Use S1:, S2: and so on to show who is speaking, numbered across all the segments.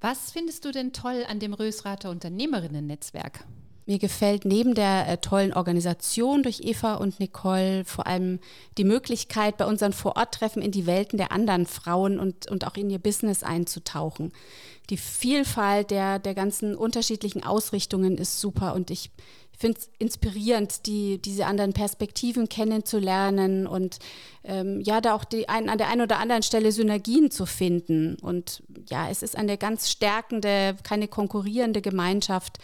S1: Was findest du denn toll an dem Rösrater Unternehmerinnen-Netzwerk?
S2: Mir gefällt neben der äh, tollen Organisation durch Eva und Nicole vor allem die Möglichkeit, bei unseren Vororttreffen in die Welten der anderen Frauen und, und auch in ihr Business einzutauchen. Die Vielfalt der, der ganzen unterschiedlichen Ausrichtungen ist super und ich finde es inspirierend, die, diese anderen Perspektiven kennenzulernen und ähm, ja, da auch die ein, an der einen oder anderen Stelle Synergien zu finden. Und ja, es ist eine ganz stärkende, keine konkurrierende Gemeinschaft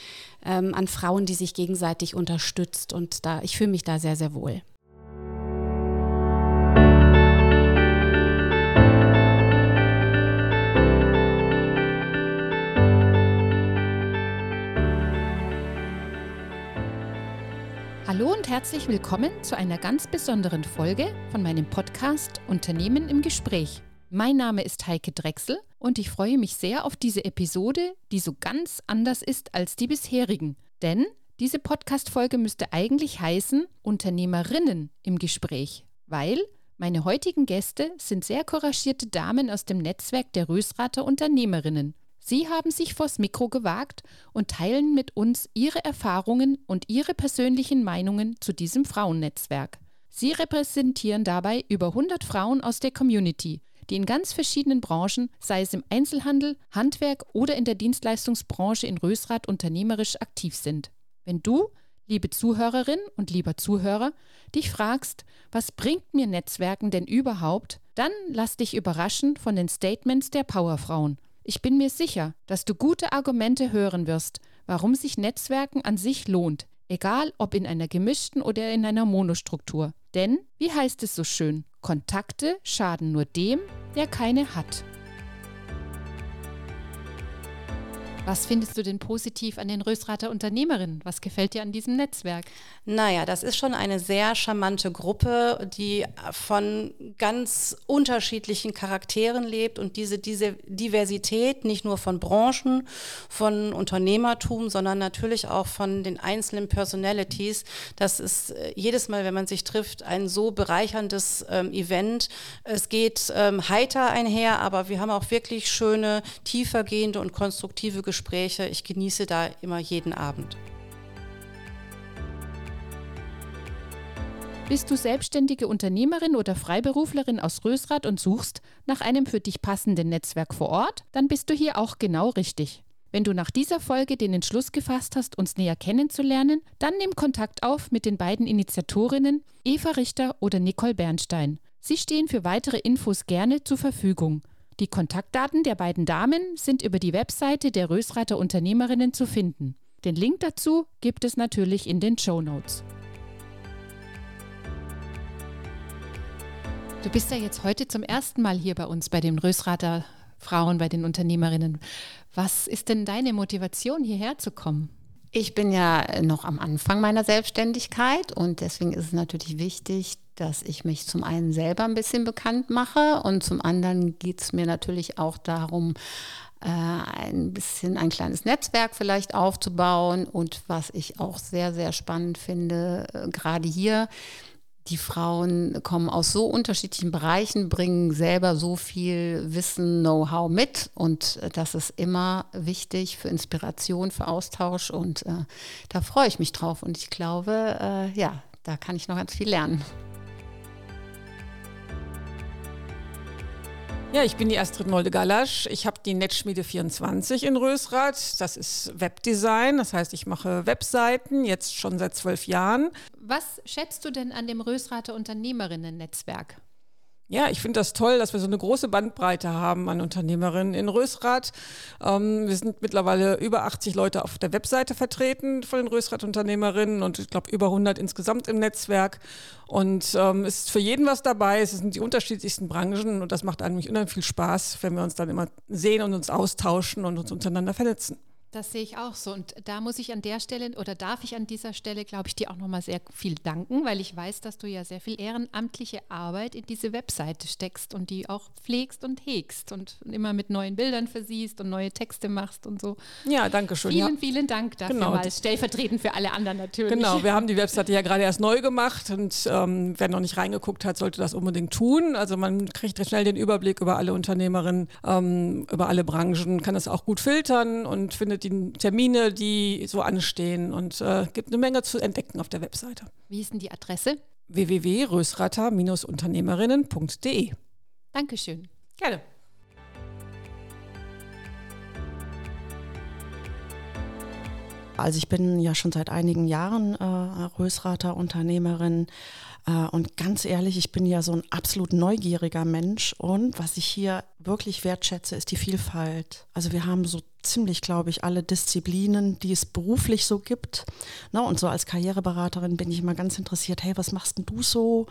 S2: ähm, an Frauen, die sich gegenseitig unterstützt. Und da, ich fühle mich da sehr, sehr wohl.
S1: Hallo und herzlich willkommen zu einer ganz besonderen Folge von meinem Podcast Unternehmen im Gespräch. Mein Name ist Heike Drechsel und ich freue mich sehr auf diese Episode, die so ganz anders ist als die bisherigen. Denn diese Podcast-Folge müsste eigentlich heißen Unternehmerinnen im Gespräch, weil meine heutigen Gäste sind sehr couragierte Damen aus dem Netzwerk der Rösrater Unternehmerinnen. Sie haben sich vors Mikro gewagt und teilen mit uns ihre Erfahrungen und ihre persönlichen Meinungen zu diesem Frauennetzwerk. Sie repräsentieren dabei über 100 Frauen aus der Community, die in ganz verschiedenen Branchen, sei es im Einzelhandel, Handwerk oder in der Dienstleistungsbranche in Rösrath unternehmerisch aktiv sind. Wenn du, liebe Zuhörerin und lieber Zuhörer, dich fragst, was bringt mir Netzwerken denn überhaupt, dann lass dich überraschen von den Statements der Powerfrauen. Ich bin mir sicher, dass du gute Argumente hören wirst, warum sich Netzwerken an sich lohnt, egal ob in einer gemischten oder in einer Monostruktur. Denn, wie heißt es so schön, Kontakte schaden nur dem, der keine hat. Was findest du denn positiv an den Rösrater Unternehmerinnen? Was gefällt dir an diesem Netzwerk?
S3: Naja, das ist schon eine sehr charmante Gruppe, die von ganz unterschiedlichen Charakteren lebt und diese, diese Diversität nicht nur von Branchen, von Unternehmertum, sondern natürlich auch von den einzelnen Personalities. Das ist äh, jedes Mal, wenn man sich trifft, ein so bereicherndes ähm, Event. Es geht ähm, heiter einher, aber wir haben auch wirklich schöne, tiefergehende und konstruktive Gespräche Gespräche. Ich genieße da immer jeden Abend.
S1: Bist du selbstständige Unternehmerin oder Freiberuflerin aus Rösrath und suchst nach einem für dich passenden Netzwerk vor Ort? Dann bist du hier auch genau richtig. Wenn du nach dieser Folge den Entschluss gefasst hast, uns näher kennenzulernen, dann nimm Kontakt auf mit den beiden Initiatorinnen Eva Richter oder Nicole Bernstein. Sie stehen für weitere Infos gerne zur Verfügung. Die Kontaktdaten der beiden Damen sind über die Webseite der Rösrater Unternehmerinnen zu finden. Den Link dazu gibt es natürlich in den Show Notes. Du bist ja jetzt heute zum ersten Mal hier bei uns, bei den Rösrater Frauen, bei den Unternehmerinnen. Was ist denn deine Motivation, hierher zu kommen?
S4: Ich bin ja noch am Anfang meiner Selbstständigkeit und deswegen ist es natürlich wichtig, dass ich mich zum einen selber ein bisschen bekannt mache und zum anderen geht es mir natürlich auch darum, äh, ein bisschen ein kleines Netzwerk vielleicht aufzubauen. Und was ich auch sehr, sehr spannend finde, äh, gerade hier, die Frauen kommen aus so unterschiedlichen Bereichen, bringen selber so viel Wissen, Know-how mit. Und äh, das ist immer wichtig für Inspiration, für Austausch. Und äh, da freue ich mich drauf. Und ich glaube, äh, ja, da kann ich noch ganz viel lernen.
S5: Ja, ich bin die Astrid Nolde-Gallasch. Ich habe die Netzschmiede 24 in Rösrath. Das ist Webdesign, das heißt, ich mache Webseiten, jetzt schon seit zwölf Jahren.
S1: Was schätzt du denn an dem Rösrather Unternehmerinnen-Netzwerk?
S5: Ja, ich finde das toll, dass wir so eine große Bandbreite haben an Unternehmerinnen in Rösrath. Ähm, wir sind mittlerweile über 80 Leute auf der Webseite vertreten von den Rösrath-Unternehmerinnen und ich glaube über 100 insgesamt im Netzwerk. Und ähm, es ist für jeden was dabei. Es sind die unterschiedlichsten Branchen und das macht eigentlich unheimlich viel Spaß, wenn wir uns dann immer sehen und uns austauschen und uns untereinander vernetzen.
S1: Das sehe ich auch so. Und da muss ich an der Stelle oder darf ich an dieser Stelle, glaube ich, dir auch nochmal sehr viel danken, weil ich weiß, dass du ja sehr viel ehrenamtliche Arbeit in diese Webseite steckst und die auch pflegst und hegst und immer mit neuen Bildern versiehst und neue Texte machst und so.
S5: Ja, danke schön.
S1: Vielen,
S5: ja.
S1: vielen Dank dafür
S5: Genau.
S1: mal. Stellvertretend für alle anderen natürlich.
S5: Genau, wir haben die Webseite ja gerade erst neu gemacht und ähm, wer noch nicht reingeguckt hat, sollte das unbedingt tun. Also man kriegt schnell den Überblick über alle Unternehmerinnen, ähm, über alle Branchen, kann das auch gut filtern und findet die Termine, die so anstehen und äh, gibt eine Menge zu entdecken auf der Webseite.
S1: Wie ist denn die Adresse?
S5: www.rösrater-unternehmerinnen.de.
S1: Dankeschön.
S5: Gerne.
S6: Also ich bin ja schon seit einigen Jahren äh, Rösrater Unternehmerin äh, und ganz ehrlich, ich bin ja so ein absolut neugieriger Mensch und was ich hier wirklich wertschätze, ist die Vielfalt. Also wir haben so ziemlich, glaube ich, alle Disziplinen, die es beruflich so gibt. Ne, und so als Karriereberaterin bin ich immer ganz interessiert, hey, was machst denn du so?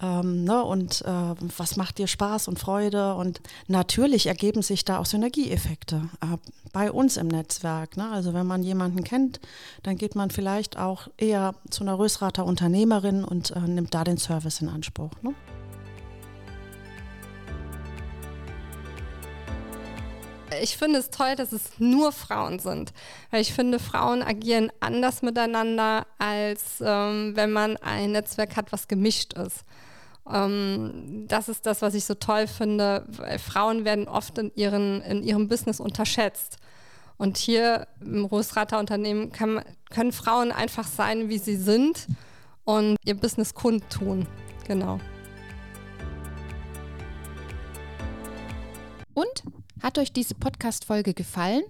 S6: Ähm, ne, und äh, was macht dir Spaß und Freude? Und natürlich ergeben sich da auch Synergieeffekte äh, bei uns im Netzwerk. Ne? Also wenn man jemanden kennt, dann geht man vielleicht auch eher zu einer Rösrater Unternehmerin und äh, nimmt da den Service in Anspruch. Ne?
S7: Ich finde es toll, dass es nur Frauen sind, weil ich finde, Frauen agieren anders miteinander, als ähm, wenn man ein Netzwerk hat, was gemischt ist. Ähm, das ist das, was ich so toll finde, Frauen werden oft in, ihren, in ihrem Business unterschätzt. Und hier im Rosrater Unternehmen kann, können Frauen einfach sein, wie sie sind und ihr Business kundtun. Genau.
S1: Hat euch diese Podcast-Folge gefallen?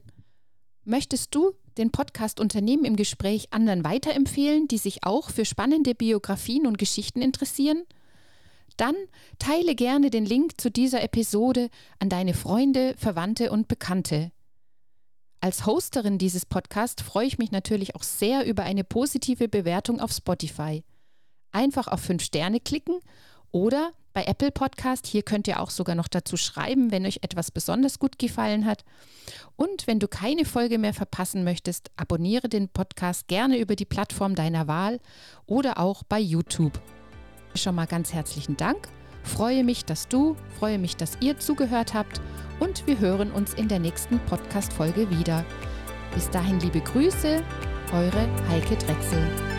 S1: Möchtest du den Podcast Unternehmen im Gespräch anderen weiterempfehlen, die sich auch für spannende Biografien und Geschichten interessieren? Dann teile gerne den Link zu dieser Episode an deine Freunde, Verwandte und Bekannte. Als Hosterin dieses Podcasts freue ich mich natürlich auch sehr über eine positive Bewertung auf Spotify. Einfach auf 5 Sterne klicken oder bei Apple Podcast, hier könnt ihr auch sogar noch dazu schreiben, wenn euch etwas besonders gut gefallen hat. Und wenn du keine Folge mehr verpassen möchtest, abonniere den Podcast gerne über die Plattform deiner Wahl oder auch bei YouTube. Schon mal ganz herzlichen Dank. Freue mich, dass du, freue mich, dass ihr zugehört habt und wir hören uns in der nächsten Podcast-Folge wieder. Bis dahin liebe Grüße, eure Heike Drechsel.